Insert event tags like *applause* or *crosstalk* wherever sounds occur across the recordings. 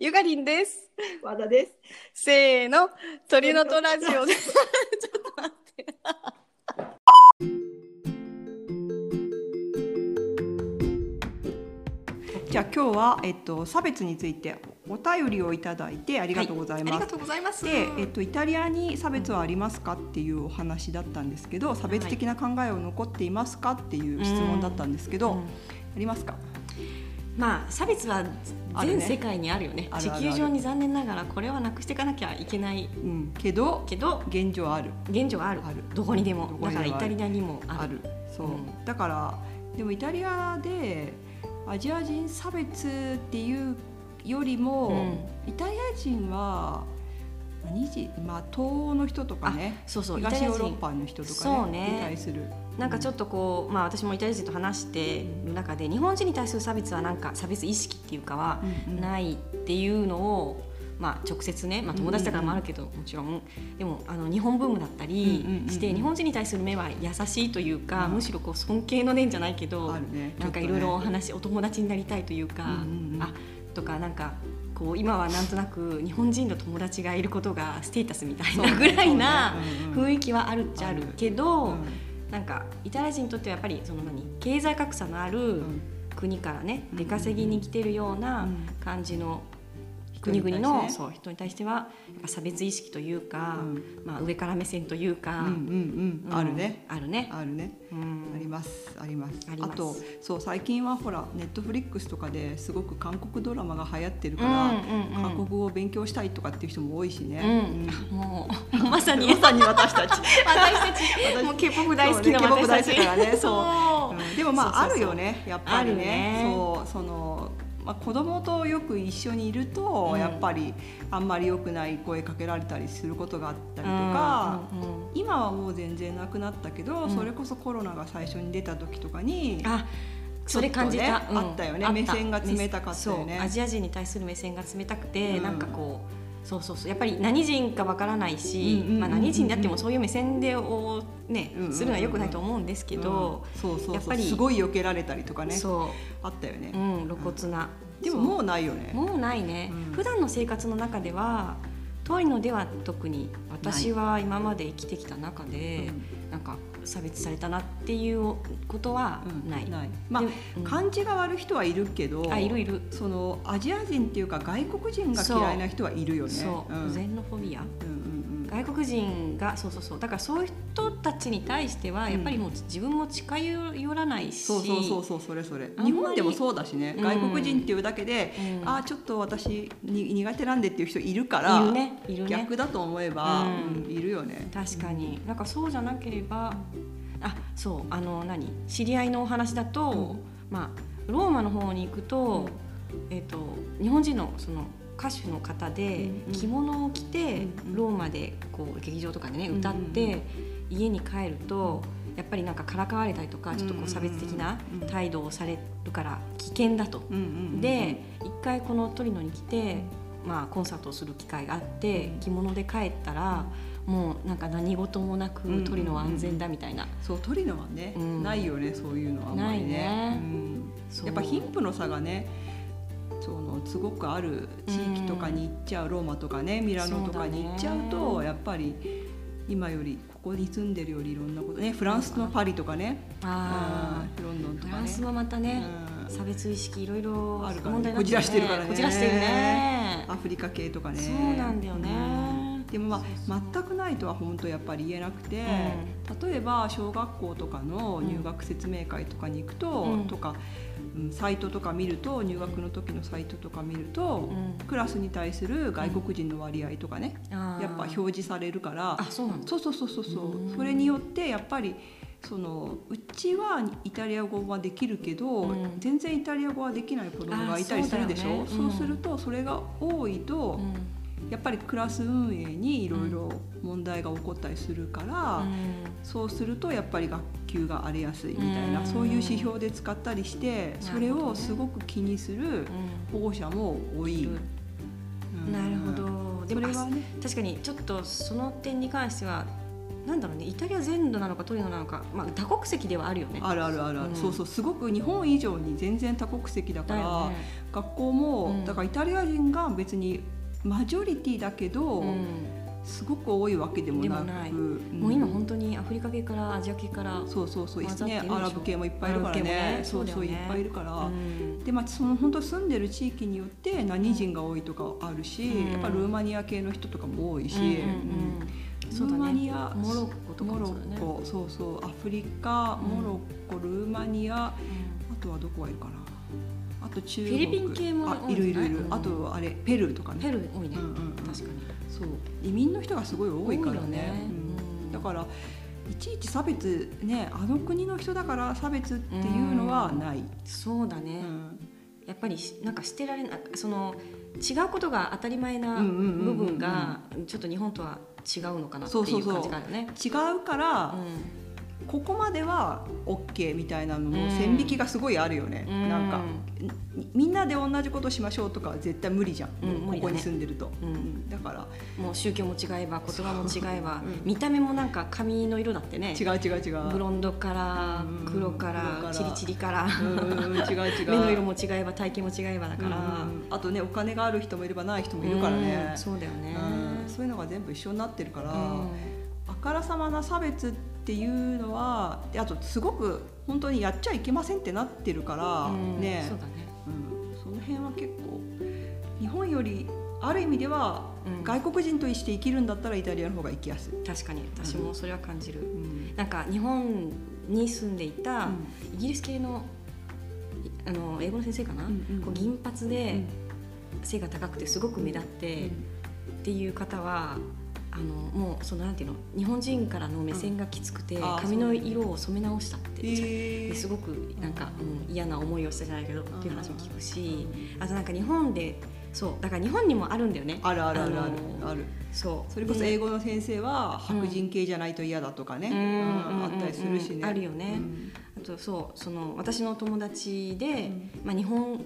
ゆかりんです。和田です。せーの、鳥のとラジオで。ちょっと待って。じゃあ今日はえっと差別についてお便りをいただいてありがとうございます。ありがとうございます。で、えっと、イタリアに差別はありますかっていうお話だったんですけど差別的な考えを残っていますかっていう質問だったんですけど、うんありますか？まあ差別は全世界にあるよね。あるあるある地球上に残念ながらこれはなくしていかなきゃいけないうん、けどけど現状ある。現状はある。ある。どこにでも。だからイタリアにもある。そう、うん。だからでもイタリアでアジア人差別っていうよりも、イタリア人は何人まあ東欧の人とかねそうそうイタ東リア人ヨーロッパの人とかねそうね。に対する。なんかちょっとこう、まあ、私もイタリア人と話してる中で日本人に対する差別はなんか差別意識っていうかはないっていうのを、まあ、直接ね、まあ、友達だからもあるけど、もちろん。でもあの日本ブームだったりして、日本人に対する目は優しいというか、うん。むしろこう尊敬の念じゃないけど、なんかいろいろお話、お友達になりたいというか、あとかなんかこう今はなんとなく日本人の友達がいることがステータスみたいなぐらいな雰囲気はあるっちゃあるけど、うんなんかイタリア人にとってはやっぱりその何経済格差のあるうん。国からねうん出稼ぎに来てるよううなん。感じの国々の、人に対してね。そう人に対しては差別意識というか、うん。まあ、上から目線というか、うんうんうん。あるね。うんあるね。あるね。うん。あります。あります。あとそう最近はほらネットフリックスとかですごく韓国ドラマが流行ってるから、うんうんうん。韓国語を勉強したいとかっていう人も多いしね、うん。もう *laughs* まさに。まさに私たち。私たち。もう K-POP 大好きな私たち。きだからね。そう。でもまああるよね。やっぱりね。そうその、まあ、子供とよく一緒にいると、うん。やっぱりあんまり良くない声かけられたりすることがあったりとか、うんうんうん今はもう全然なくなったけど、うん。それこそコロナが最初に出た時とかにあそれ感じた、あったよね。あ目線が冷たかったよね。アジア人に対する目線が冷たくて、うん。なんかこうそうそうそう。やっぱり何人かわからないし、うんうんうんうんまあ、何人であってもそういう目線でをね、うんうんうんするのは良くないと思うんですけど、うん。そうそうそう。やっぱりすごい避けられたりとかね。そあったよね。う、、うん、露骨な、でももうないよね。もうないね、うん。普段の生活の中ではトリノでは特に私は今まで生きてきた中で、なんか差別されたなっていうことはうんない。ない。まあ感じが悪い人はいるけどあいるいる。そのアジア人っていうか外国人が嫌いな人はいるよね。そう、ん。ゼンノフォビア。うんうん外国人がそうそうそう。だからそういう人たちに対してはやっぱりもう自分も近寄らないし、そうそうそうそうそれそれ。日本でもそうだしね。うん。外国人っていうだけで、うん。あーちょっと私に苦手なんでっていう人いるからいるね。いるね。逆だと思えば、うん。うんいるよね。確かに。なんかそうじゃなければあそうあの何知り合いのお話だと、うん。まあローマの方に行くと,、えっと日本人のその歌手の方でうんうん。着物を着て、うんうん。ローマでこう劇場とかでねうんうん歌って、家に帰るとやっぱりなんかからかわれたりとかちょっとこう差別的なうん態度をされるから危険だと。うんうんうんで一回このトリノに来て、まあ、コンサートをする機会があって着物で帰ったらもうなんか何事もなくうんトリノは安全だみたいな、そうトリノはね、うん。ないよねそういうのはあんまりね。ね。うん。やっぱ貧富の差がねそのすごくある地域とかに行っちゃう、ローマとかねミラノとかに行っちゃうとやっぱり今よりここに住んでるよりいろんなことねフランスのパリとかね。あうんロンドンとかね。ランスもまたね、うん。差別意識いろいろあるからね。問題になってこじらしてるからね。こじらしてるね。アフリカ系とかね。そうなんだよね。うんでもまあ全くないとは本当やっぱり言えなくて、例えば小学校とかの入学説明会とかに行くと、うん。とか、うんサイトとか見ると入学の時のサイトとか見ると、うん。クラスに対する外国人の割合とかね、やっぱ表示されるからあそうそうそうそうそうそう。うん。それによってやっぱりそのうちはイタリア語はできるけど、うん。全然イタリア語はできない子供がいたりするでしょ？あそうねうんそうするとそれが多いと、うんやっぱりクラス運営にいろいろ問題が起こったりするから、そうするとやっぱり学級が荒れやすいみたいな、うん。そういう指標で使ったりしてそれをすごく気にするうん。保護者も多い。うんうん。なるほど。でもそれはね。確かにちょっとその点に関してはなんだろうねイタリア全土なのかトリノなのか、まあ、多国籍ではあるよね。あるあるあるうん。そうそう。すごく日本以上に全然多国籍だからね。学校も、うん。だからイタリア人が別にマジョリティだけど、うん。すごく多いわけでもなくうん。もう今本当にアフリカ系からアジア系から、そう。そうそうでしょ。ねアラブ系もいっぱいいるからね。ね。そうそうね。いっぱいいるから、うん。でまあその本当住んでる地域によって何人が多いとかあるし、うん。やっぱルーマニア系の人とかも多いし、うんルーマニねアモロッコとかモロコそうそう。アフリカうんモロッコルーマニアあとはどこがいるかなあと中国。フィリピン系もいい？るいるいる、うん。あとあれペルーとかね。ペルー多いね、うんうんうん。確かに。そう。移民の人がすごい多いからね。ね。うん。だからいちいち差別ねあの国の人だから差別っていうのはない、そうだね、うん。やっぱりしなんかしてられない。その違うことが当たり前なうんうんうんうん部分がちょっと日本とは違うのかなっていう感じがあるよね。違うから、ここまでは OK みたいなのの線引きがすごいあるよね、うん。なんかみみんなで同じことしましょうとかは絶対無理じゃん、うんね。ここに住んでると、うん。うん。だから。もう宗教も違えば言葉も違えば、う。ん。見た目もなんか髪の色だってね。違う違う違う。ブロンドからうん。黒からら。チリチリから。違う違う。目の色も違えば体型も違えばだから、うんあとねお金がある人もいればない人もいるからね。うん、そうだよね、うん。そういうのが全部一緒になってるから、うん。あからさまな差別っていうのはであとすごく本当にやっちゃいけませんってなってるから、うんね。そうだね。うん、その辺は結構日本よりある意味では、うん。外国人として生きるんだったらイタリアの方が生きやすい。確かに。私もそれは感じる、うん。なんか日本に住んでいたイギリス系のいあの英語の先生かな、うんうんこう銀髪うでん。背が高くてすごく目立ってっていう方はあのもうそのなんていうの日本人からの目線がきつくて、髪の色を染め直したって、すごくなんか、うん嫌な思いをしたじゃないけどっていう話も聞くしうあとなんか日本でそうだから日本にもあるんだよね。あるあるあるある。ある。そう。それこそで英語の先生は白人系じゃないと嫌だとかね、あったりするしね、うんあるよね。うん。あとそうその私の友達で、うん。まあ、日本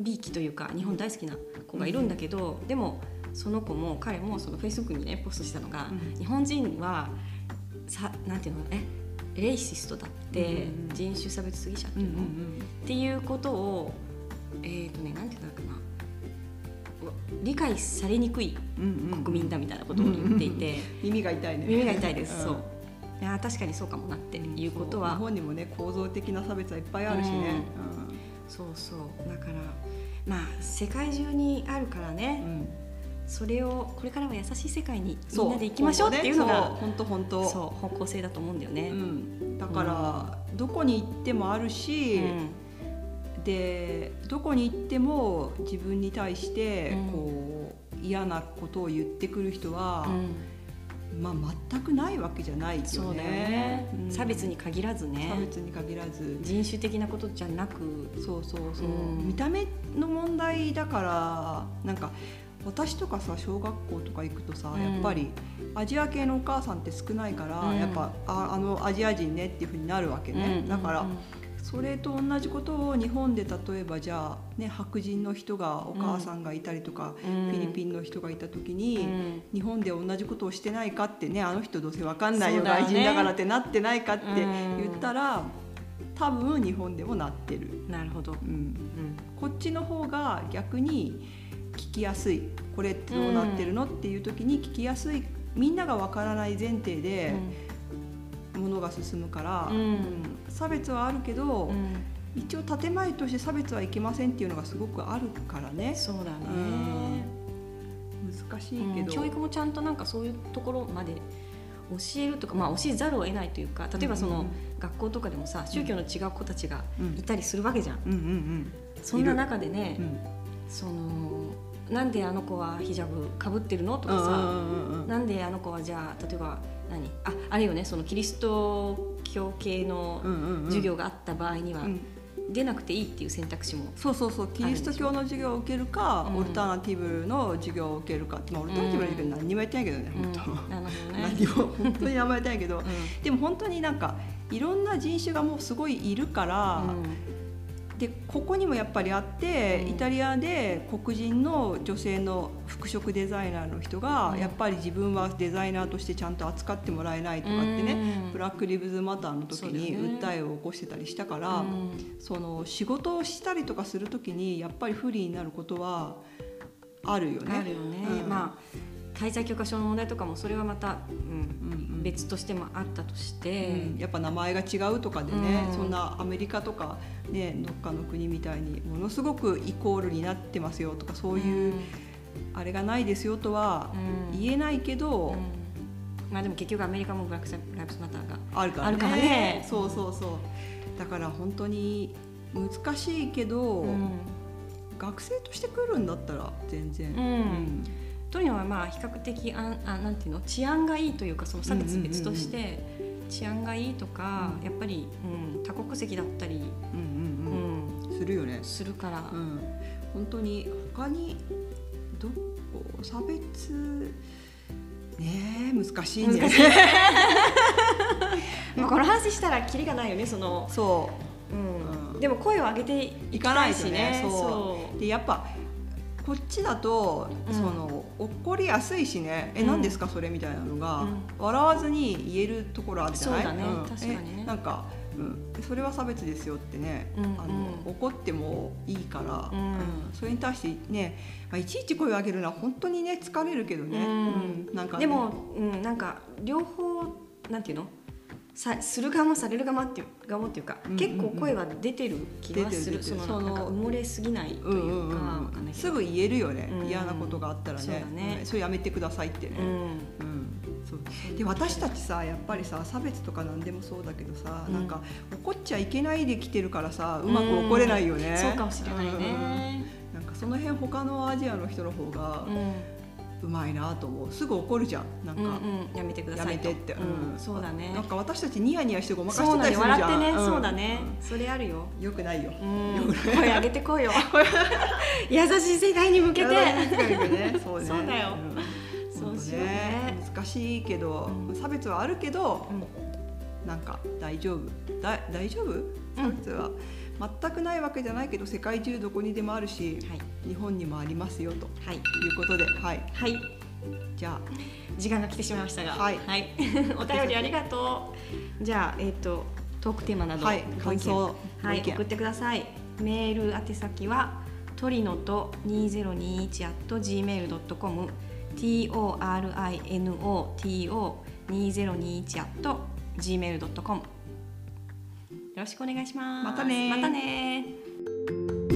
びいきというか日本大好きな子がいるんだけど、でもその子も彼もそのフェイスブックにねポストしたのが、うん。日本人はさなんていうのえレイシストだって、人種差別主義者ってうんういうの、っんていうことをえっ、とねなんていうんだかな。理解されにくい国民だみたいなことを言っていて、*laughs* 耳が痛いね。耳が痛いです、ん。そう。いや確かにそうかもなっていうことそう。日は、本にもね構造的な差別はいっぱいあるしね、そうそう。だからまあ世界中にあるからうんね、うんそれをこれからは優しい世界にみそんなで行きましょうっていうのが本当本当そう方向性だと思うんだよね。うん、だから、どこに行ってもあるし、でどこに行っても自分に対してうん。こう、嫌なことを言ってくる人はう、ん。まあ、全くないわけじゃないよね。ね、うん。差別に限らずね。差別に限らず。人種的なことじゃなく。そうそうそう、うん。見た目の問題だからなんか私とかさ小学校とか行くとさ、うん。やっぱりアジア系のお母さんって少ないから、うん。やっぱああのアジア人ねっていうふうになるわけね、うんだから、うん。それと同じことを日本で例えばじゃあ、ね、白人の人がお母さんがいたりとか、うん。フィリピンの人がいた時に、うん。日本で同じことをしてないかってねあの人どうせ分かんないよね。外人だからってなってないかってうん。言ったら、多分日本でもなってる。なるほど、うん。うん。こっちの方が逆に聞きやすい。これってどうなってるの、っていう時に聞きやすい。みんながわからない前提でものが進むから、うん。うん差別はあるけど、うん一応建前として差別はいけませんっていうのがすごくあるからね。そうだね、難しいけど、うん。教育もちゃんとなんかそういうところまで教えるとか、まあ、教えざるを得ないというか例えばその、うん学校とかでもさ宗教の違う子たちがうん。いたりするわけじゃん、うんうん。そんな中でね、うんそのなんであの子はヒジャブかぶってるのとかさ、うんうんうんうんなんであの子はじゃあ例えば何？ああれよねそのキリスト教系のうんうんうん。授業があった場合にはうん。出なくていいっていう選択肢もそうそうそうキリスト教の授業を受けるか、うんオルタナティブの授業を受けるか、まあ、オルタナティブの授業何にもやってないけどね、うん。本当、なるほどね。*laughs* 何も本当にあんまやってないけど、うでも本当になんかいろんな人種がもうすごいいるから、んでここにもやっぱりあって、うん。イタリアで黒人の女性の服飾デザイナーの人が、うん。やっぱり自分はデザイナーとしてちゃんと扱ってもらえないとかってね、うん。ブラック・リブズ・マターの時に訴えを起こしてたりしたから、うん。その仕事をしたりとかする時にやっぱり不利になることはあるよね。あるよね、うん。まあ滞在許可証の問題とかもそれはまた、うんうんうん。別としてもあったとして、うん。やっぱ名前が違うとかでね、うん。そんなアメリカとか、ね、どっかの国みたいにものすごくイコールになってますよとかそういう、あれがないですよとはうん。言えないけど、うん。まあでも結局アメリカもブラック・ライブズ・マターがあるからね。あるからね。そうそうそう。だから本当に難しいけど、うん。学生として来るんだったら全然、うんトリノはまあ比較的あんあなんていうの？治安がいいというかその差別別として治安がいいとか、うん。やっぱり、うん、多国籍だったり、うんううん。うん。するよね、するから、うん、本当に他にどこ？差別？ねえ難しいね。難しい。*laughs* まあこの話したらキリがないよねその、そう。ん。うん。でも声を上げていかなたいしいとね。ねそう。う。でやっぱこっちだと、うん。その怒りやすいしね「えうん。何ですかそれ」みたいなのが、うん。笑わずに言えるところあるじゃない？そうだねん。確かにね。えなんか、うん、それは差別ですよってね、うんあのうん怒ってもいいから、うん。それに対してね、まあ、いちいち声を上げるのは本当にね疲れるけどね、うん。うん。なんかね。でも、うん、なんか両方なんていうの？さする側もされる側っていう側もっていうか、結構声は出てる気がする。そのなんか埋もれすぎないとうんいうか、すぐ言えるよね、うん。嫌なことがあったらね。それやめてくださいってね、で私たちさやっぱりさ差別とか何でもそうだけどさ、うん。なんか怒っちゃいけないで来てるからさうまく怒れないよね、そうかもしれないね、うん。なんかその辺他のアジアの人の方がうんうまいなと思う。すぐ怒るじゃん。なんか、うんうん、やめてくだやさいと。めてって、うん、そうだね。なんか私たちニヤニヤしてごまかしてたりするじゃん。笑ってね、ん。そうだね。それあるよ。よくないよ、うん。声上げてこいよ。優しい世界に向けて。*laughs* ね、そうだよ。うん。そうしようね。難しいけど、うん。差別はあるけど、うん。なんか大丈夫？だ大丈夫？差別は全くないわけじゃないけど世界中どこにでもあるし、はい。日本にもありますよと。はい。いうことではい。はい。じゃ時間が来てしまいましたが。はい。*laughs* お便りありがとう。じゃあえっ、とトークテーマなどあはい。感想はい、送ってください。メール宛先はトリノと2021 at gmail.com t o r i n o t o 2021 at gmail.com よろしくお願いします。またねまたね